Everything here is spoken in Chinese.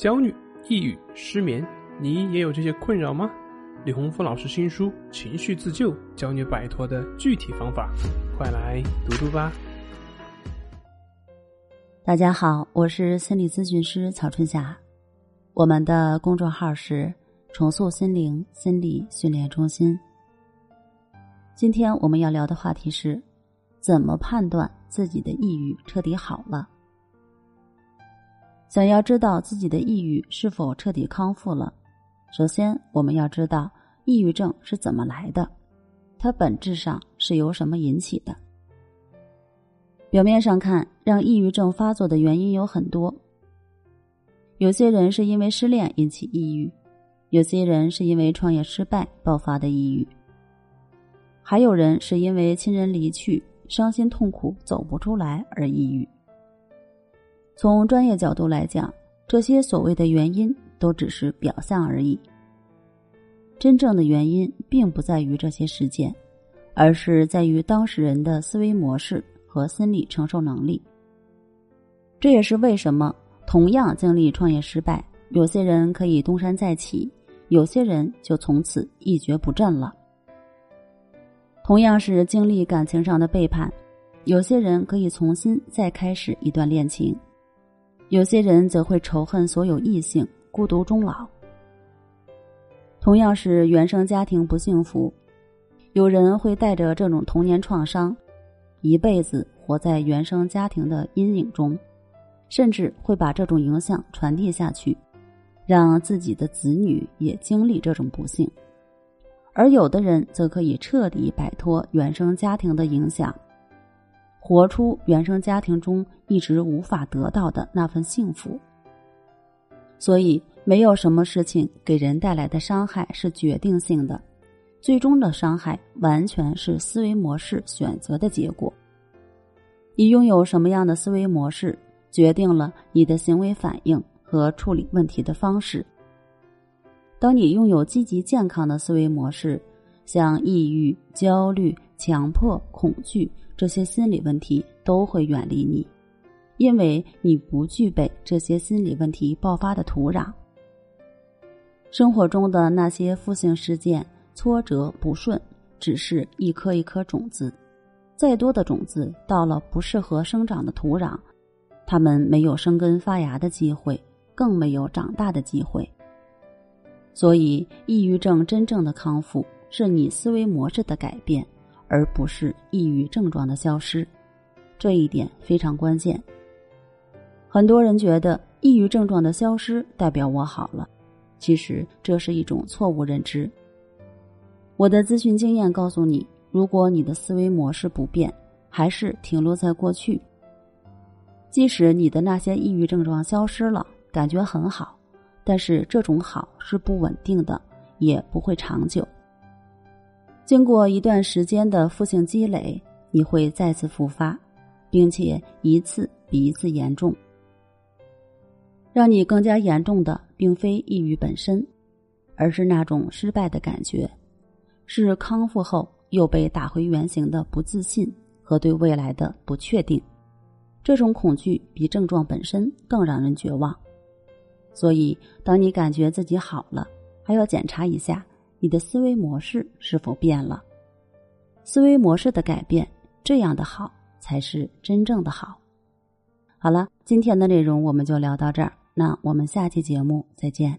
焦虑、抑郁、失眠，你也有这些困扰吗？李洪福老师新书《情绪自救》教你摆脱的具体方法，快来读读吧。大家好，我是心理咨询师曹春霞，我们的公众号是“重塑心灵心理训练中心”。今天我们要聊的话题是：怎么判断自己的抑郁彻底好了？想要知道自己的抑郁是否彻底康复了，首先我们要知道抑郁症是怎么来的，它本质上是由什么引起的。表面上看，让抑郁症发作的原因有很多。有些人是因为失恋引起抑郁，有些人是因为创业失败爆发的抑郁，还有人是因为亲人离去，伤心痛苦走不出来而抑郁。从专业角度来讲，这些所谓的原因都只是表象而已。真正的原因并不在于这些事件，而是在于当事人的思维模式和心理承受能力。这也是为什么同样经历创业失败，有些人可以东山再起，有些人就从此一蹶不振了。同样是经历感情上的背叛，有些人可以重新再开始一段恋情。有些人则会仇恨所有异性，孤独终老。同样是原生家庭不幸福，有人会带着这种童年创伤，一辈子活在原生家庭的阴影中，甚至会把这种影响传递下去，让自己的子女也经历这种不幸。而有的人则可以彻底摆脱原生家庭的影响。活出原生家庭中一直无法得到的那份幸福。所以，没有什么事情给人带来的伤害是决定性的，最终的伤害完全是思维模式选择的结果。你拥有什么样的思维模式，决定了你的行为反应和处理问题的方式。当你拥有积极健康的思维模式，像抑郁、焦虑、强迫、恐惧。这些心理问题都会远离你，因为你不具备这些心理问题爆发的土壤。生活中的那些负性事件、挫折、不顺，只是一颗一颗种子，再多的种子到了不适合生长的土壤，它们没有生根发芽的机会，更没有长大的机会。所以，抑郁症真正的康复是你思维模式的改变。而不是抑郁症状的消失，这一点非常关键。很多人觉得抑郁症状的消失代表我好了，其实这是一种错误认知。我的咨询经验告诉你，如果你的思维模式不变，还是停留在过去，即使你的那些抑郁症状消失了，感觉很好，但是这种好是不稳定的，也不会长久。经过一段时间的负性积累，你会再次复发，并且一次比一次严重。让你更加严重的，并非抑郁本身，而是那种失败的感觉，是康复后又被打回原形的不自信和对未来的不确定。这种恐惧比症状本身更让人绝望。所以，当你感觉自己好了，还要检查一下。你的思维模式是否变了？思维模式的改变，这样的好才是真正的好。好了，今天的内容我们就聊到这儿，那我们下期节目再见。